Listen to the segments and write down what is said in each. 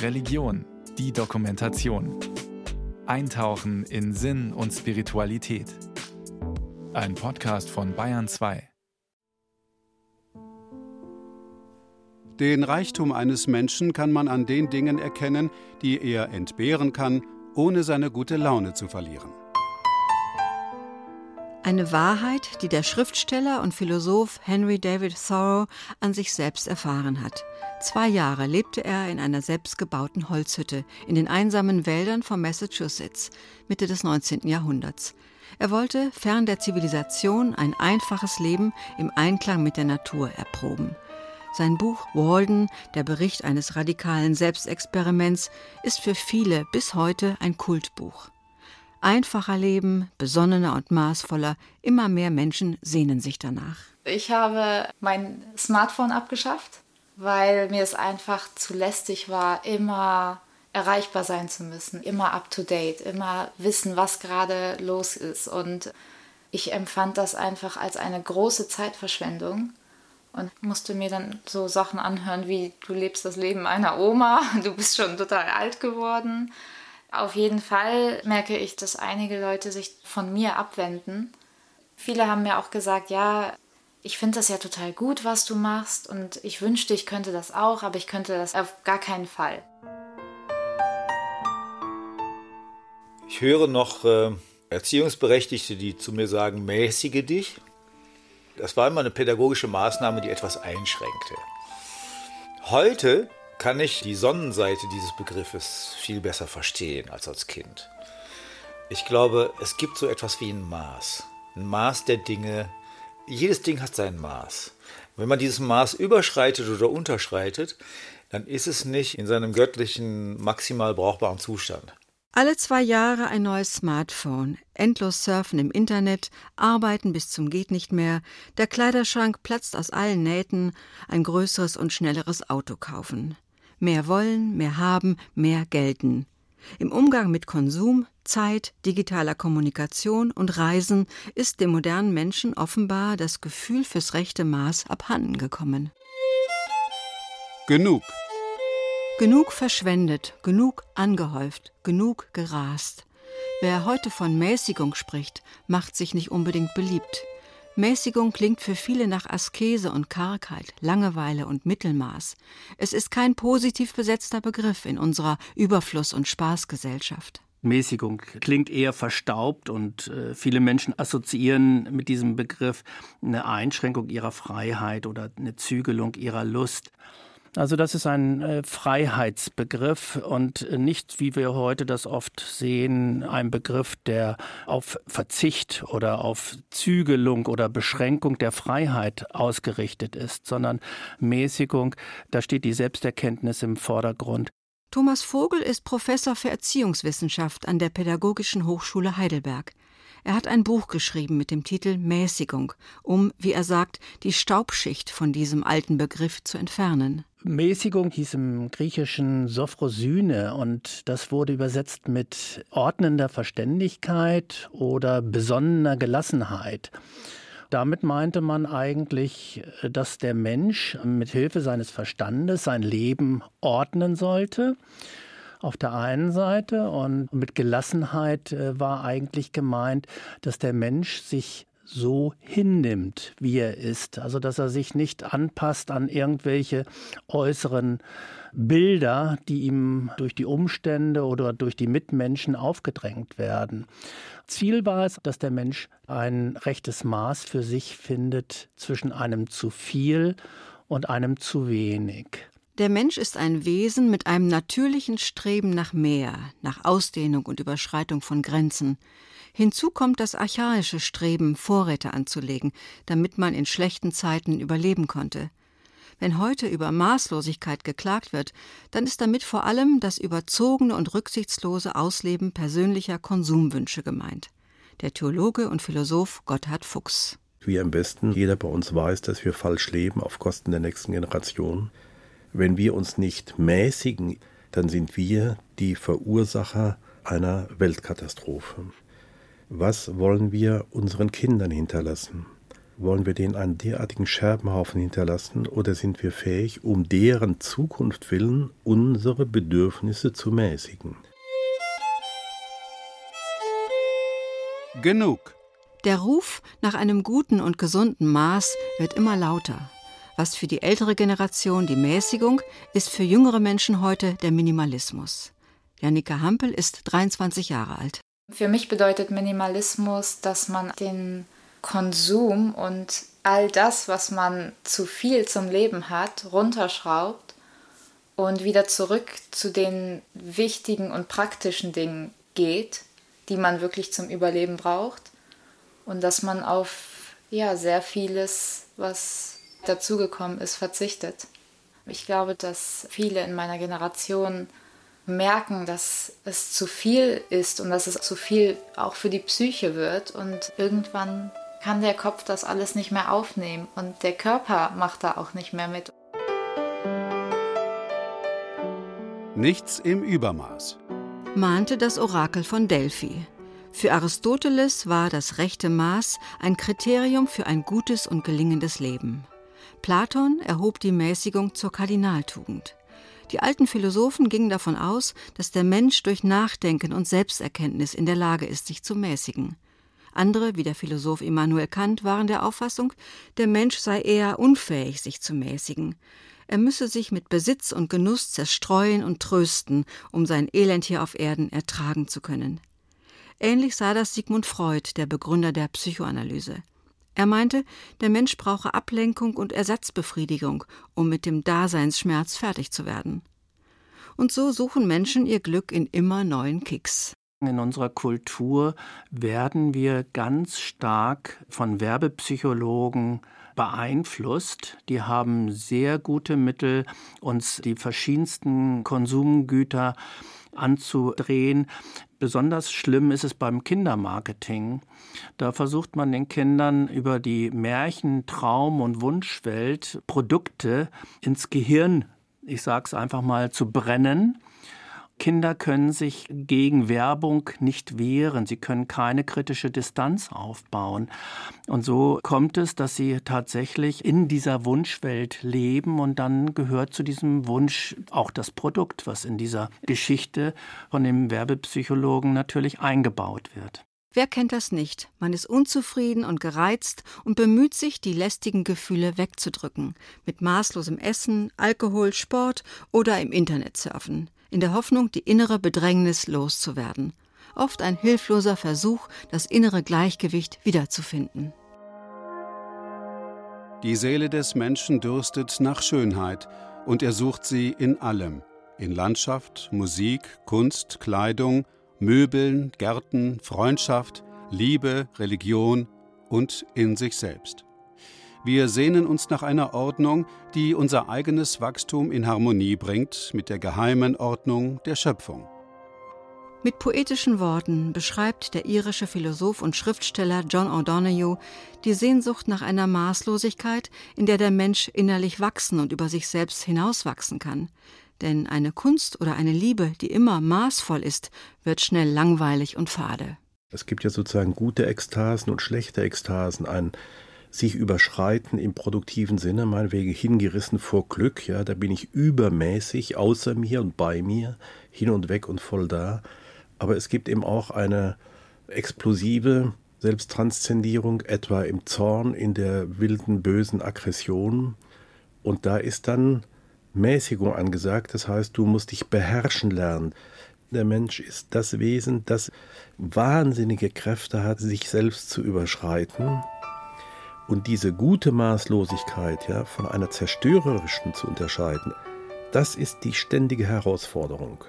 Religion, die Dokumentation. Eintauchen in Sinn und Spiritualität. Ein Podcast von Bayern 2. Den Reichtum eines Menschen kann man an den Dingen erkennen, die er entbehren kann, ohne seine gute Laune zu verlieren. Eine Wahrheit, die der Schriftsteller und Philosoph Henry David Thoreau an sich selbst erfahren hat. Zwei Jahre lebte er in einer selbstgebauten Holzhütte in den einsamen Wäldern von Massachusetts, Mitte des 19. Jahrhunderts. Er wollte, fern der Zivilisation, ein einfaches Leben im Einklang mit der Natur erproben. Sein Buch Walden, der Bericht eines radikalen Selbstexperiments, ist für viele bis heute ein Kultbuch. Einfacher leben, besonnener und maßvoller, immer mehr Menschen sehnen sich danach. Ich habe mein Smartphone abgeschafft, weil mir es einfach zu lästig war, immer erreichbar sein zu müssen, immer up-to-date, immer wissen, was gerade los ist. Und ich empfand das einfach als eine große Zeitverschwendung und musste mir dann so Sachen anhören wie, du lebst das Leben einer Oma, du bist schon total alt geworden auf jeden Fall merke ich, dass einige Leute sich von mir abwenden. Viele haben mir auch gesagt, ja, ich finde das ja total gut, was du machst und ich wünschte, ich könnte das auch, aber ich könnte das auf gar keinen Fall. Ich höre noch äh, Erziehungsberechtigte, die zu mir sagen, mäßige dich. Das war immer eine pädagogische Maßnahme, die etwas einschränkte. Heute kann ich die Sonnenseite dieses Begriffes viel besser verstehen als als Kind. Ich glaube, es gibt so etwas wie ein Maß. Ein Maß der Dinge. Jedes Ding hat sein Maß. Wenn man dieses Maß überschreitet oder unterschreitet, dann ist es nicht in seinem göttlichen, maximal brauchbaren Zustand. Alle zwei Jahre ein neues Smartphone, endlos surfen im Internet, arbeiten bis zum geht nicht mehr, der Kleiderschrank platzt aus allen Nähten, ein größeres und schnelleres Auto kaufen. Mehr wollen, mehr haben, mehr gelten. Im Umgang mit Konsum, Zeit, digitaler Kommunikation und Reisen ist dem modernen Menschen offenbar das Gefühl fürs rechte Maß abhanden gekommen. Genug. Genug verschwendet, genug angehäuft, genug gerast. Wer heute von Mäßigung spricht, macht sich nicht unbedingt beliebt. Mäßigung klingt für viele nach Askese und Kargheit, Langeweile und Mittelmaß. Es ist kein positiv besetzter Begriff in unserer Überfluss- und Spaßgesellschaft. Mäßigung klingt eher verstaubt und äh, viele Menschen assoziieren mit diesem Begriff eine Einschränkung ihrer Freiheit oder eine Zügelung ihrer Lust. Also das ist ein äh, Freiheitsbegriff und nicht, wie wir heute das oft sehen, ein Begriff, der auf Verzicht oder auf Zügelung oder Beschränkung der Freiheit ausgerichtet ist, sondern Mäßigung, da steht die Selbsterkenntnis im Vordergrund. Thomas Vogel ist Professor für Erziehungswissenschaft an der Pädagogischen Hochschule Heidelberg. Er hat ein Buch geschrieben mit dem Titel Mäßigung, um, wie er sagt, die Staubschicht von diesem alten Begriff zu entfernen. Mäßigung hieß im Griechischen Sophrosyne und das wurde übersetzt mit ordnender Verständigkeit oder besonnener Gelassenheit. Damit meinte man eigentlich, dass der Mensch mit Hilfe seines Verstandes sein Leben ordnen sollte auf der einen Seite und mit Gelassenheit äh, war eigentlich gemeint, dass der Mensch sich so hinnimmt, wie er ist. Also dass er sich nicht anpasst an irgendwelche äußeren Bilder, die ihm durch die Umstände oder durch die Mitmenschen aufgedrängt werden. Ziel war es, dass der Mensch ein rechtes Maß für sich findet zwischen einem zu viel und einem zu wenig. Der Mensch ist ein Wesen mit einem natürlichen Streben nach mehr, nach Ausdehnung und Überschreitung von Grenzen. Hinzu kommt das archaische Streben, Vorräte anzulegen, damit man in schlechten Zeiten überleben konnte. Wenn heute über Maßlosigkeit geklagt wird, dann ist damit vor allem das überzogene und rücksichtslose Ausleben persönlicher Konsumwünsche gemeint. Der Theologe und Philosoph Gotthard Fuchs. Wie am besten jeder bei uns weiß, dass wir falsch leben auf Kosten der nächsten Generation. Wenn wir uns nicht mäßigen, dann sind wir die Verursacher einer Weltkatastrophe. Was wollen wir unseren Kindern hinterlassen? wollen wir denen einen derartigen Scherbenhaufen hinterlassen oder sind wir fähig, um deren Zukunft willen unsere Bedürfnisse zu mäßigen? Genug. Der Ruf nach einem guten und gesunden Maß wird immer lauter. Was für die ältere Generation die Mäßigung ist für jüngere Menschen heute der Minimalismus. Janika Hampel ist 23 Jahre alt. Für mich bedeutet Minimalismus, dass man den Konsum und all das, was man zu viel zum Leben hat, runterschraubt und wieder zurück zu den wichtigen und praktischen Dingen geht, die man wirklich zum Überleben braucht und dass man auf ja sehr vieles, was dazugekommen ist, verzichtet. Ich glaube, dass viele in meiner Generation merken, dass es zu viel ist und dass es zu viel auch für die Psyche wird und irgendwann kann der Kopf das alles nicht mehr aufnehmen und der Körper macht da auch nicht mehr mit. Nichts im Übermaß. Mahnte das Orakel von Delphi. Für Aristoteles war das rechte Maß ein Kriterium für ein gutes und gelingendes Leben. Platon erhob die Mäßigung zur Kardinaltugend. Die alten Philosophen gingen davon aus, dass der Mensch durch Nachdenken und Selbsterkenntnis in der Lage ist, sich zu mäßigen. Andere, wie der Philosoph Immanuel Kant, waren der Auffassung, der Mensch sei eher unfähig, sich zu mäßigen. Er müsse sich mit Besitz und Genuss zerstreuen und trösten, um sein Elend hier auf Erden ertragen zu können. Ähnlich sah das Sigmund Freud, der Begründer der Psychoanalyse. Er meinte, der Mensch brauche Ablenkung und Ersatzbefriedigung, um mit dem Daseinsschmerz fertig zu werden. Und so suchen Menschen ihr Glück in immer neuen Kicks. In unserer Kultur werden wir ganz stark von Werbepsychologen beeinflusst. Die haben sehr gute Mittel, uns die verschiedensten Konsumgüter anzudrehen. Besonders schlimm ist es beim Kindermarketing. Da versucht man den Kindern über die Märchen-, Traum- und Wunschwelt Produkte ins Gehirn, ich sag's einfach mal, zu brennen Kinder können sich gegen Werbung nicht wehren. Sie können keine kritische Distanz aufbauen. Und so kommt es, dass sie tatsächlich in dieser Wunschwelt leben und dann gehört zu diesem Wunsch auch das Produkt, was in dieser Geschichte von dem Werbepsychologen natürlich eingebaut wird. Wer kennt das nicht? Man ist unzufrieden und gereizt und bemüht sich, die lästigen Gefühle wegzudrücken. Mit maßlosem Essen, Alkohol, Sport oder im Internet surfen in der Hoffnung, die innere Bedrängnis loszuwerden. Oft ein hilfloser Versuch, das innere Gleichgewicht wiederzufinden. Die Seele des Menschen dürstet nach Schönheit und er sucht sie in allem. In Landschaft, Musik, Kunst, Kleidung, Möbeln, Gärten, Freundschaft, Liebe, Religion und in sich selbst. Wir sehnen uns nach einer Ordnung, die unser eigenes Wachstum in Harmonie bringt mit der geheimen Ordnung der Schöpfung. Mit poetischen Worten beschreibt der irische Philosoph und Schriftsteller John O'Donoghue die Sehnsucht nach einer Maßlosigkeit, in der der Mensch innerlich wachsen und über sich selbst hinauswachsen kann. Denn eine Kunst oder eine Liebe, die immer maßvoll ist, wird schnell langweilig und fade. Es gibt ja sozusagen gute Ekstasen und schlechte Ekstasen. Ein sich überschreiten im produktiven Sinne, meinetwegen hingerissen vor Glück, ja, da bin ich übermäßig außer mir und bei mir, hin und weg und voll da. Aber es gibt eben auch eine explosive Selbsttranszendierung, etwa im Zorn, in der wilden, bösen Aggression. Und da ist dann Mäßigung angesagt, das heißt, du musst dich beherrschen lernen. Der Mensch ist das Wesen, das wahnsinnige Kräfte hat, sich selbst zu überschreiten und diese gute Maßlosigkeit ja, von einer zerstörerischen zu unterscheiden, das ist die ständige Herausforderung.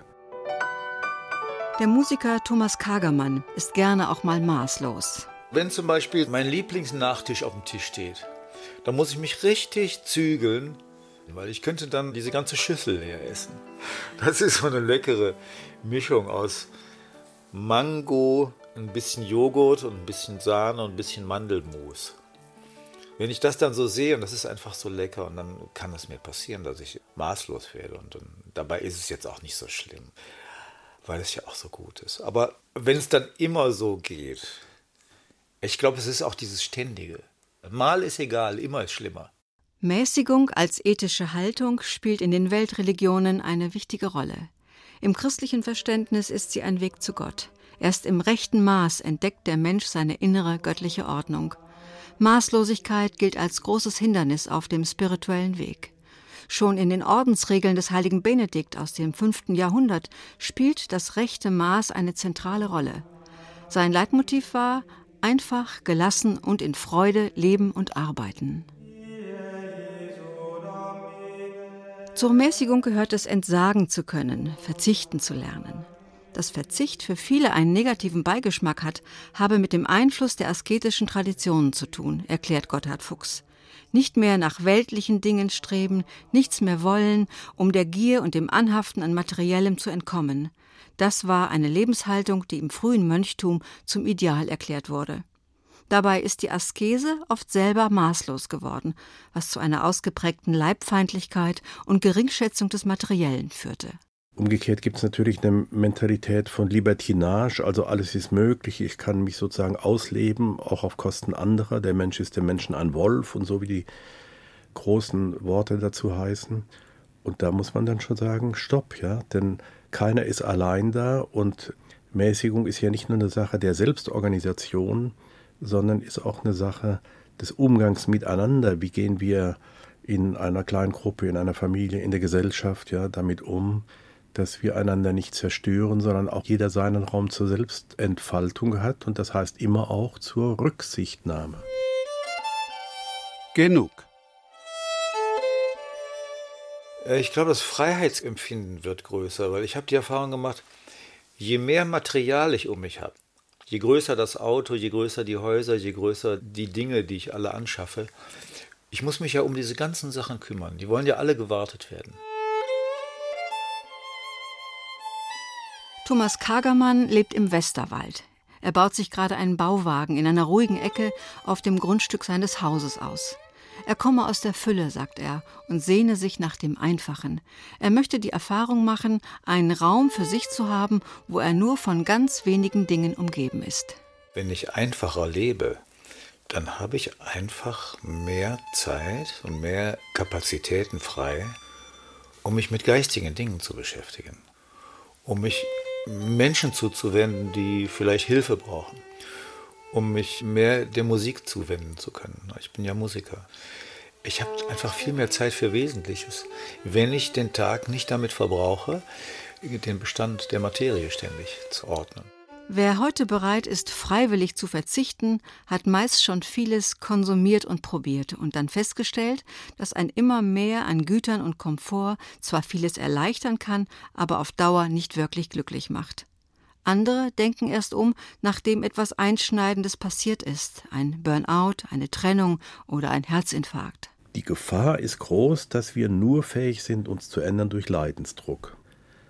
Der Musiker Thomas Kagermann ist gerne auch mal maßlos. Wenn zum Beispiel mein Lieblingsnachtisch auf dem Tisch steht, dann muss ich mich richtig zügeln, weil ich könnte dann diese ganze Schüssel leer essen. Das ist so eine leckere Mischung aus Mango, ein bisschen Joghurt und ein bisschen Sahne und ein bisschen Mandelmus wenn ich das dann so sehe und das ist einfach so lecker und dann kann es mir passieren, dass ich maßlos werde und, und dabei ist es jetzt auch nicht so schlimm, weil es ja auch so gut ist. Aber wenn es dann immer so geht, ich glaube, es ist auch dieses Ständige. Mal ist egal, immer ist schlimmer. Mäßigung als ethische Haltung spielt in den Weltreligionen eine wichtige Rolle. Im christlichen Verständnis ist sie ein Weg zu Gott. Erst im rechten Maß entdeckt der Mensch seine innere göttliche Ordnung. Maßlosigkeit gilt als großes Hindernis auf dem spirituellen Weg. Schon in den Ordensregeln des heiligen Benedikt aus dem 5. Jahrhundert spielt das rechte Maß eine zentrale Rolle. Sein Leitmotiv war einfach, gelassen und in Freude leben und arbeiten. Zur Mäßigung gehört es, entsagen zu können, verzichten zu lernen. Dass Verzicht für viele einen negativen Beigeschmack hat, habe mit dem Einfluss der asketischen Traditionen zu tun, erklärt Gotthard Fuchs nicht mehr nach weltlichen Dingen streben, nichts mehr wollen, um der Gier und dem Anhaften an Materiellem zu entkommen. Das war eine Lebenshaltung, die im frühen Mönchtum zum Ideal erklärt wurde. Dabei ist die Askese oft selber maßlos geworden, was zu einer ausgeprägten Leibfeindlichkeit und Geringschätzung des Materiellen führte. Umgekehrt gibt es natürlich eine Mentalität von Libertinage, also alles ist möglich, ich kann mich sozusagen ausleben, auch auf Kosten anderer. Der Mensch ist dem Menschen ein Wolf und so wie die großen Worte dazu heißen. Und da muss man dann schon sagen, stopp, ja, denn keiner ist allein da und Mäßigung ist ja nicht nur eine Sache der Selbstorganisation, sondern ist auch eine Sache des Umgangs miteinander. Wie gehen wir in einer kleinen Gruppe, in einer Familie, in der Gesellschaft ja damit um? Dass wir einander nicht zerstören, sondern auch jeder seinen Raum zur Selbstentfaltung hat und das heißt immer auch zur Rücksichtnahme. Genug. Äh, ich glaube, das Freiheitsempfinden wird größer, weil ich habe die Erfahrung gemacht, je mehr Material ich um mich habe, je größer das Auto, je größer die Häuser, je größer die Dinge, die ich alle anschaffe, ich muss mich ja um diese ganzen Sachen kümmern. Die wollen ja alle gewartet werden. Thomas Kagermann lebt im Westerwald. Er baut sich gerade einen Bauwagen in einer ruhigen Ecke auf dem Grundstück seines Hauses aus. Er komme aus der Fülle, sagt er, und sehne sich nach dem Einfachen. Er möchte die Erfahrung machen, einen Raum für sich zu haben, wo er nur von ganz wenigen Dingen umgeben ist. Wenn ich einfacher lebe, dann habe ich einfach mehr Zeit und mehr Kapazitäten frei, um mich mit geistigen Dingen zu beschäftigen, um mich Menschen zuzuwenden, die vielleicht Hilfe brauchen, um mich mehr der Musik zuwenden zu können. Ich bin ja Musiker. Ich habe einfach viel mehr Zeit für Wesentliches, wenn ich den Tag nicht damit verbrauche, den Bestand der Materie ständig zu ordnen. Wer heute bereit ist, freiwillig zu verzichten, hat meist schon vieles konsumiert und probiert und dann festgestellt, dass ein immer mehr an Gütern und Komfort zwar vieles erleichtern kann, aber auf Dauer nicht wirklich glücklich macht. Andere denken erst um, nachdem etwas Einschneidendes passiert ist, ein Burnout, eine Trennung oder ein Herzinfarkt. Die Gefahr ist groß, dass wir nur fähig sind, uns zu ändern durch Leidensdruck.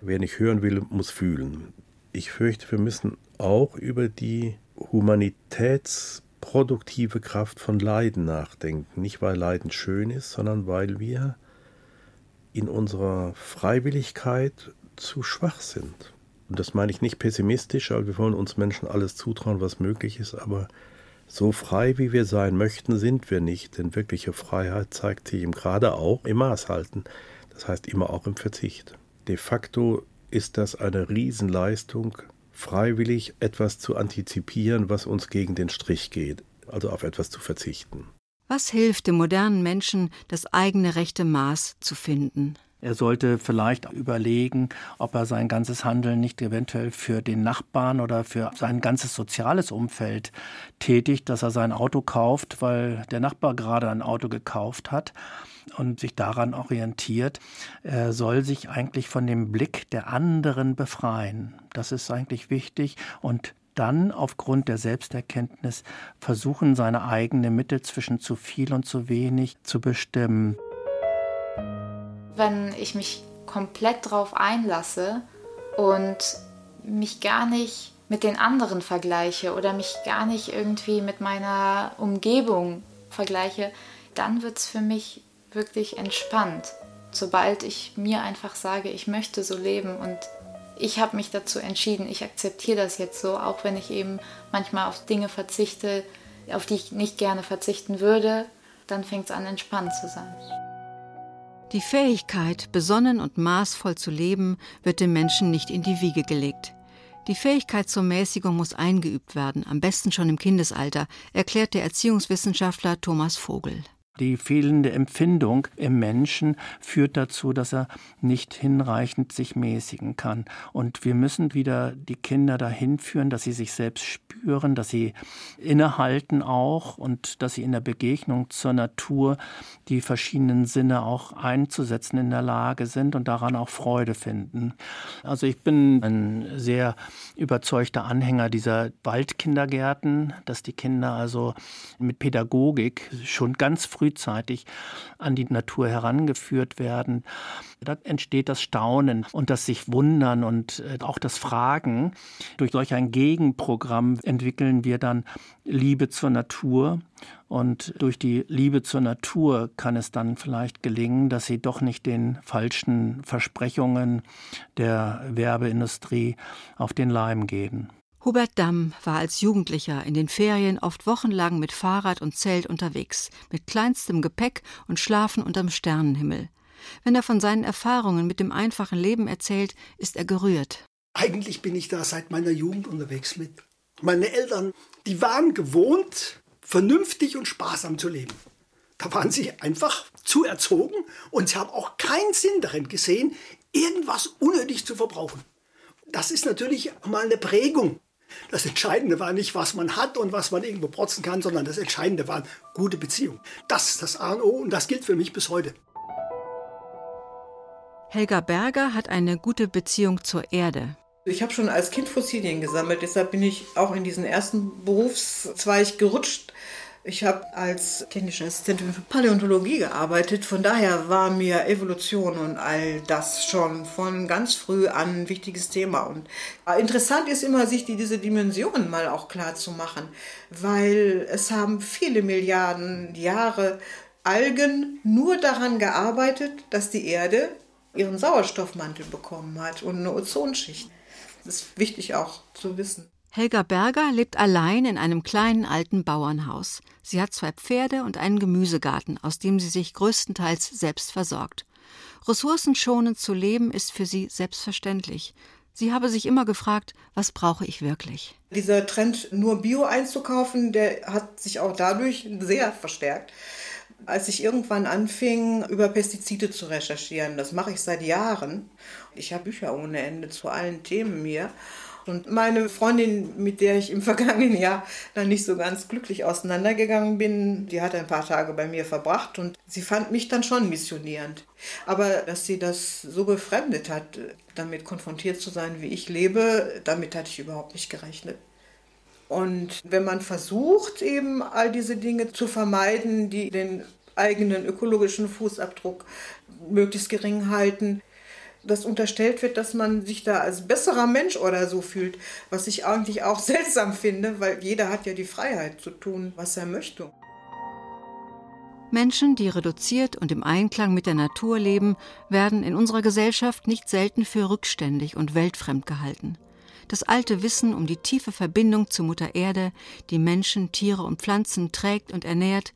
Wer nicht hören will, muss fühlen ich fürchte, wir müssen auch über die humanitätsproduktive Kraft von Leiden nachdenken. Nicht weil Leiden schön ist, sondern weil wir in unserer Freiwilligkeit zu schwach sind. Und das meine ich nicht pessimistisch, weil wir wollen uns Menschen alles zutrauen, was möglich ist, aber so frei wie wir sein möchten, sind wir nicht, denn wirkliche Freiheit zeigt sich eben gerade auch im Maßhalten, das heißt immer auch im Verzicht. De facto ist das eine Riesenleistung, freiwillig etwas zu antizipieren, was uns gegen den Strich geht, also auf etwas zu verzichten. Was hilft dem modernen Menschen, das eigene rechte Maß zu finden? Er sollte vielleicht überlegen, ob er sein ganzes Handeln nicht eventuell für den Nachbarn oder für sein ganzes soziales Umfeld tätigt, dass er sein Auto kauft, weil der Nachbar gerade ein Auto gekauft hat und sich daran orientiert, er soll sich eigentlich von dem Blick der anderen befreien. Das ist eigentlich wichtig und dann aufgrund der Selbsterkenntnis versuchen, seine eigene Mitte zwischen zu viel und zu wenig zu bestimmen. Wenn ich mich komplett darauf einlasse und mich gar nicht mit den anderen vergleiche oder mich gar nicht irgendwie mit meiner Umgebung vergleiche, dann wird es für mich wirklich entspannt. Sobald ich mir einfach sage, ich möchte so leben und ich habe mich dazu entschieden, ich akzeptiere das jetzt so, auch wenn ich eben manchmal auf Dinge verzichte, auf die ich nicht gerne verzichten würde, dann fängt es an, entspannt zu sein. Die Fähigkeit, besonnen und maßvoll zu leben, wird dem Menschen nicht in die Wiege gelegt. Die Fähigkeit zur Mäßigung muss eingeübt werden, am besten schon im Kindesalter, erklärt der Erziehungswissenschaftler Thomas Vogel. Die fehlende Empfindung im Menschen führt dazu, dass er nicht hinreichend sich mäßigen kann. Und wir müssen wieder die Kinder dahin führen, dass sie sich selbst spüren, dass sie innehalten auch und dass sie in der Begegnung zur Natur die verschiedenen Sinne auch einzusetzen in der Lage sind und daran auch Freude finden. Also ich bin ein sehr überzeugter Anhänger dieser Waldkindergärten, dass die Kinder also mit Pädagogik schon ganz früh frühzeitig an die Natur herangeführt werden. Da entsteht das Staunen und das sich wundern und äh, auch das Fragen. Durch solch ein Gegenprogramm entwickeln wir dann Liebe zur Natur. Und durch die Liebe zur Natur kann es dann vielleicht gelingen, dass sie doch nicht den falschen Versprechungen der Werbeindustrie auf den Leim gehen. Hubert Damm war als Jugendlicher in den Ferien oft wochenlang mit Fahrrad und Zelt unterwegs, mit kleinstem Gepäck und schlafen unterm Sternenhimmel. Wenn er von seinen Erfahrungen mit dem einfachen Leben erzählt, ist er gerührt. Eigentlich bin ich da seit meiner Jugend unterwegs mit. Meine Eltern, die waren gewohnt, vernünftig und sparsam zu leben. Da waren sie einfach zu erzogen und sie haben auch keinen Sinn darin gesehen, irgendwas unnötig zu verbrauchen. Das ist natürlich mal eine Prägung das Entscheidende war nicht, was man hat und was man irgendwo protzen kann, sondern das Entscheidende waren gute Beziehungen. Das ist das A und O und das gilt für mich bis heute. Helga Berger hat eine gute Beziehung zur Erde. Ich habe schon als Kind Fossilien gesammelt, deshalb bin ich auch in diesen ersten Berufszweig gerutscht. Ich habe als technische Assistentin für Paläontologie gearbeitet. Von daher war mir Evolution und all das schon von ganz früh an ein wichtiges Thema. Und interessant ist immer, sich die, diese Dimensionen mal auch klar zu machen, weil es haben viele Milliarden Jahre Algen nur daran gearbeitet, dass die Erde ihren Sauerstoffmantel bekommen hat und eine Ozonschicht. Das ist wichtig auch zu wissen. Helga Berger lebt allein in einem kleinen alten Bauernhaus. Sie hat zwei Pferde und einen Gemüsegarten, aus dem sie sich größtenteils selbst versorgt. Ressourcenschonend zu leben ist für sie selbstverständlich. Sie habe sich immer gefragt, was brauche ich wirklich? Dieser Trend, nur Bio einzukaufen, der hat sich auch dadurch sehr verstärkt. Als ich irgendwann anfing, über Pestizide zu recherchieren, das mache ich seit Jahren. Ich habe Bücher ohne Ende zu allen Themen hier. Und meine Freundin, mit der ich im vergangenen Jahr dann nicht so ganz glücklich auseinandergegangen bin, die hat ein paar Tage bei mir verbracht und sie fand mich dann schon missionierend. Aber dass sie das so befremdet hat, damit konfrontiert zu sein, wie ich lebe, damit hatte ich überhaupt nicht gerechnet. Und wenn man versucht, eben all diese Dinge zu vermeiden, die den eigenen ökologischen Fußabdruck möglichst gering halten, dass unterstellt wird, dass man sich da als besserer Mensch oder so fühlt, was ich eigentlich auch seltsam finde, weil jeder hat ja die Freiheit zu tun, was er möchte. Menschen, die reduziert und im Einklang mit der Natur leben, werden in unserer Gesellschaft nicht selten für rückständig und weltfremd gehalten. Das alte Wissen um die tiefe Verbindung zur Mutter Erde, die Menschen, Tiere und Pflanzen trägt und ernährt,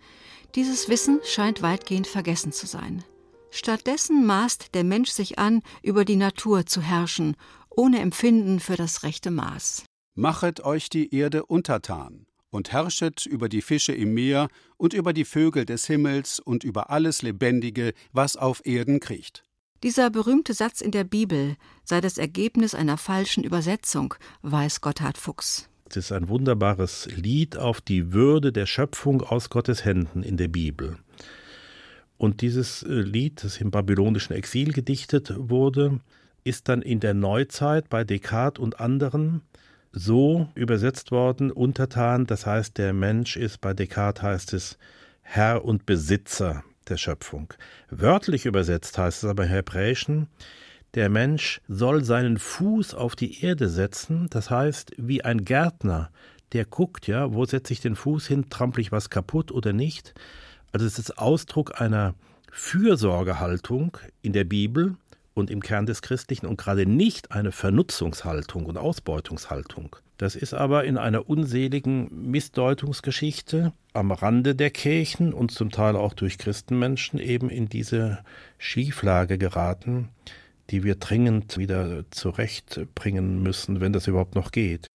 dieses Wissen scheint weitgehend vergessen zu sein. Stattdessen maßt der Mensch sich an, über die Natur zu herrschen, ohne Empfinden für das rechte Maß. Machet euch die Erde untertan und herrschet über die Fische im Meer und über die Vögel des Himmels und über alles Lebendige, was auf Erden kriecht. Dieser berühmte Satz in der Bibel sei das Ergebnis einer falschen Übersetzung, weiß Gotthard Fuchs. Es ist ein wunderbares Lied auf die Würde der Schöpfung aus Gottes Händen in der Bibel. Und dieses äh, Lied, das im babylonischen Exil gedichtet wurde, ist dann in der Neuzeit bei Descartes und anderen so übersetzt worden, untertan, das heißt, der Mensch ist, bei Descartes heißt es, Herr und Besitzer der Schöpfung. Wörtlich übersetzt heißt es aber im Hebräischen, der Mensch soll seinen Fuß auf die Erde setzen, das heißt, wie ein Gärtner, der guckt, ja, wo setze ich den Fuß hin, trampel ich was kaputt oder nicht, also es ist Ausdruck einer Fürsorgehaltung in der Bibel und im Kern des Christlichen und gerade nicht eine Vernutzungshaltung und Ausbeutungshaltung. Das ist aber in einer unseligen Missdeutungsgeschichte am Rande der Kirchen und zum Teil auch durch Christenmenschen eben in diese Schieflage geraten, die wir dringend wieder zurechtbringen müssen, wenn das überhaupt noch geht.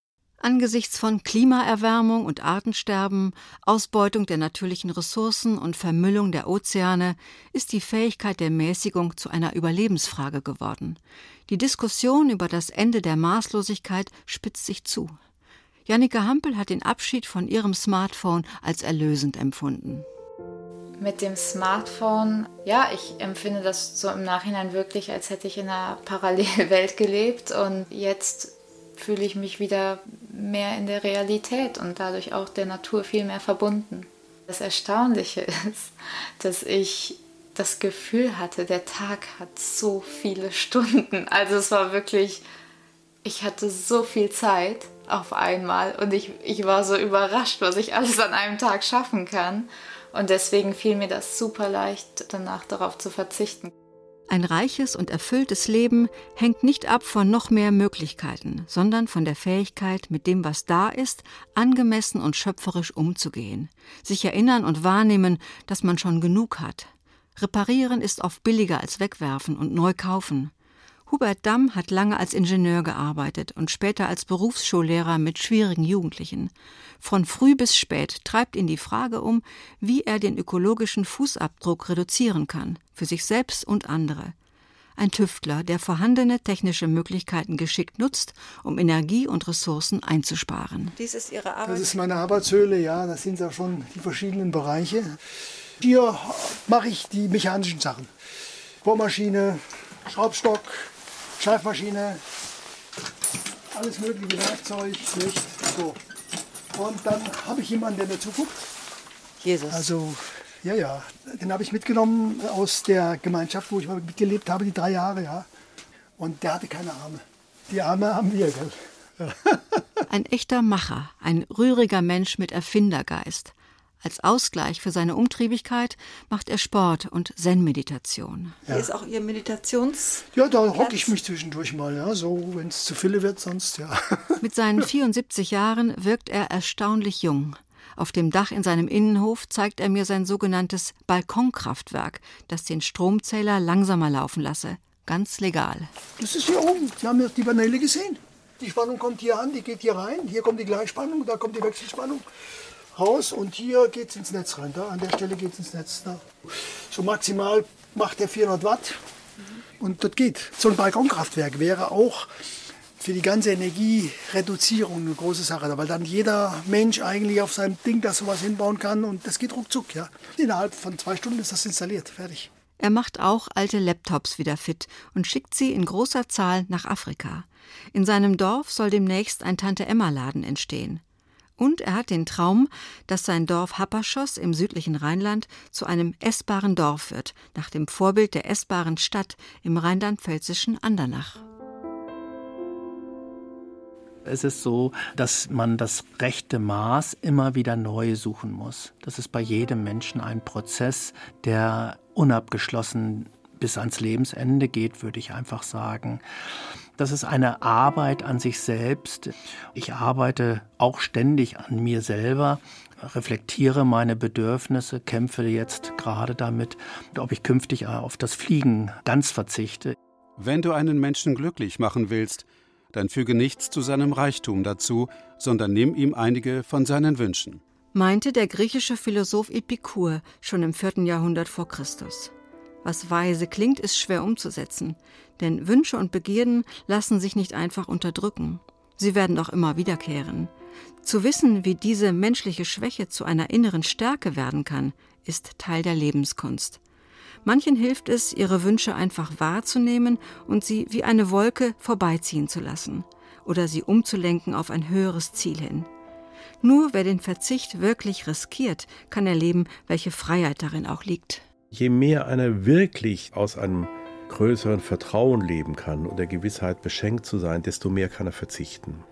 Angesichts von Klimaerwärmung und Artensterben, Ausbeutung der natürlichen Ressourcen und Vermüllung der Ozeane ist die Fähigkeit der Mäßigung zu einer Überlebensfrage geworden. Die Diskussion über das Ende der Maßlosigkeit spitzt sich zu. Jannike Hampel hat den Abschied von ihrem Smartphone als erlösend empfunden. Mit dem Smartphone, ja, ich empfinde das so im Nachhinein wirklich, als hätte ich in einer Parallelwelt gelebt und jetzt fühle ich mich wieder mehr in der Realität und dadurch auch der Natur viel mehr verbunden. Das Erstaunliche ist, dass ich das Gefühl hatte, der Tag hat so viele Stunden. Also es war wirklich, ich hatte so viel Zeit auf einmal und ich, ich war so überrascht, was ich alles an einem Tag schaffen kann. Und deswegen fiel mir das super leicht, danach darauf zu verzichten. Ein reiches und erfülltes Leben hängt nicht ab von noch mehr Möglichkeiten, sondern von der Fähigkeit, mit dem, was da ist, angemessen und schöpferisch umzugehen, sich erinnern und wahrnehmen, dass man schon genug hat. Reparieren ist oft billiger als wegwerfen und neu kaufen. Hubert Damm hat lange als Ingenieur gearbeitet und später als Berufsschullehrer mit schwierigen Jugendlichen. Von früh bis spät treibt ihn die Frage um, wie er den ökologischen Fußabdruck reduzieren kann, für sich selbst und andere. Ein Tüftler, der vorhandene technische Möglichkeiten geschickt nutzt, um Energie und Ressourcen einzusparen. Dies ist Ihre Arbeit? Das ist meine Arbeitshöhle, ja. Das sind ja schon die verschiedenen Bereiche. Hier mache ich die mechanischen Sachen. Bohrmaschine, Schraubstock, Schleifmaschine, alles mögliche Werkzeug, Licht, so. Und dann habe ich jemanden, der mir zuguckt. Jesus. Also, ja, ja, den habe ich mitgenommen aus der Gemeinschaft, wo ich mal mitgelebt habe, die drei Jahre, ja. Und der hatte keine Arme. Die Arme haben wir, gell? Ein echter Macher, ein rühriger Mensch mit Erfindergeist. Als Ausgleich für seine Umtriebigkeit macht er Sport und Zen-Meditation. Hier ist auch Ihr Meditations. Ja, da hocke ich mich zwischendurch mal, ja, so, wenn es zu viele wird, sonst, ja. Mit seinen 74 Jahren wirkt er erstaunlich jung. Auf dem Dach in seinem Innenhof zeigt er mir sein sogenanntes Balkonkraftwerk, das den Stromzähler langsamer laufen lasse. Ganz legal. Das ist hier oben. Sie haben ja die Paneele gesehen. Die Spannung kommt hier an, die geht hier rein. Hier kommt die Gleichspannung, da kommt die Wechselspannung raus und hier geht es ins Netz rein. Da, an der Stelle geht es ins Netz. Da. So maximal macht er 400 Watt und das geht. So ein Balkonkraftwerk wäre auch für die ganze Energiereduzierung eine große Sache, weil dann jeder Mensch eigentlich auf seinem Ding da sowas hinbauen kann und das geht ruckzuck. Ja. Innerhalb von zwei Stunden ist das installiert, fertig. Er macht auch alte Laptops wieder fit und schickt sie in großer Zahl nach Afrika. In seinem Dorf soll demnächst ein Tante-Emma-Laden entstehen. Und er hat den Traum, dass sein Dorf Happerschoss im südlichen Rheinland zu einem essbaren Dorf wird, nach dem Vorbild der essbaren Stadt im rheinland-pfälzischen Andernach. Es ist so, dass man das rechte Maß immer wieder neu suchen muss. Das ist bei jedem Menschen ein Prozess, der unabgeschlossen bis ans Lebensende geht, würde ich einfach sagen. Das ist eine Arbeit an sich selbst. Ich arbeite auch ständig an mir selber, reflektiere meine Bedürfnisse, kämpfe jetzt gerade damit, ob ich künftig auf das Fliegen ganz verzichte. Wenn du einen Menschen glücklich machen willst, dann füge nichts zu seinem Reichtum dazu, sondern nimm ihm einige von seinen Wünschen. Meinte der griechische Philosoph Epikur schon im 4. Jahrhundert vor Christus. Was weise klingt, ist schwer umzusetzen, denn Wünsche und Begierden lassen sich nicht einfach unterdrücken. Sie werden auch immer wiederkehren. Zu wissen, wie diese menschliche Schwäche zu einer inneren Stärke werden kann, ist Teil der Lebenskunst. Manchen hilft es, ihre Wünsche einfach wahrzunehmen und sie wie eine Wolke vorbeiziehen zu lassen oder sie umzulenken auf ein höheres Ziel hin. Nur wer den Verzicht wirklich riskiert, kann erleben, welche Freiheit darin auch liegt. Je mehr einer wirklich aus einem größeren Vertrauen leben kann und der Gewissheit beschenkt zu sein, desto mehr kann er verzichten.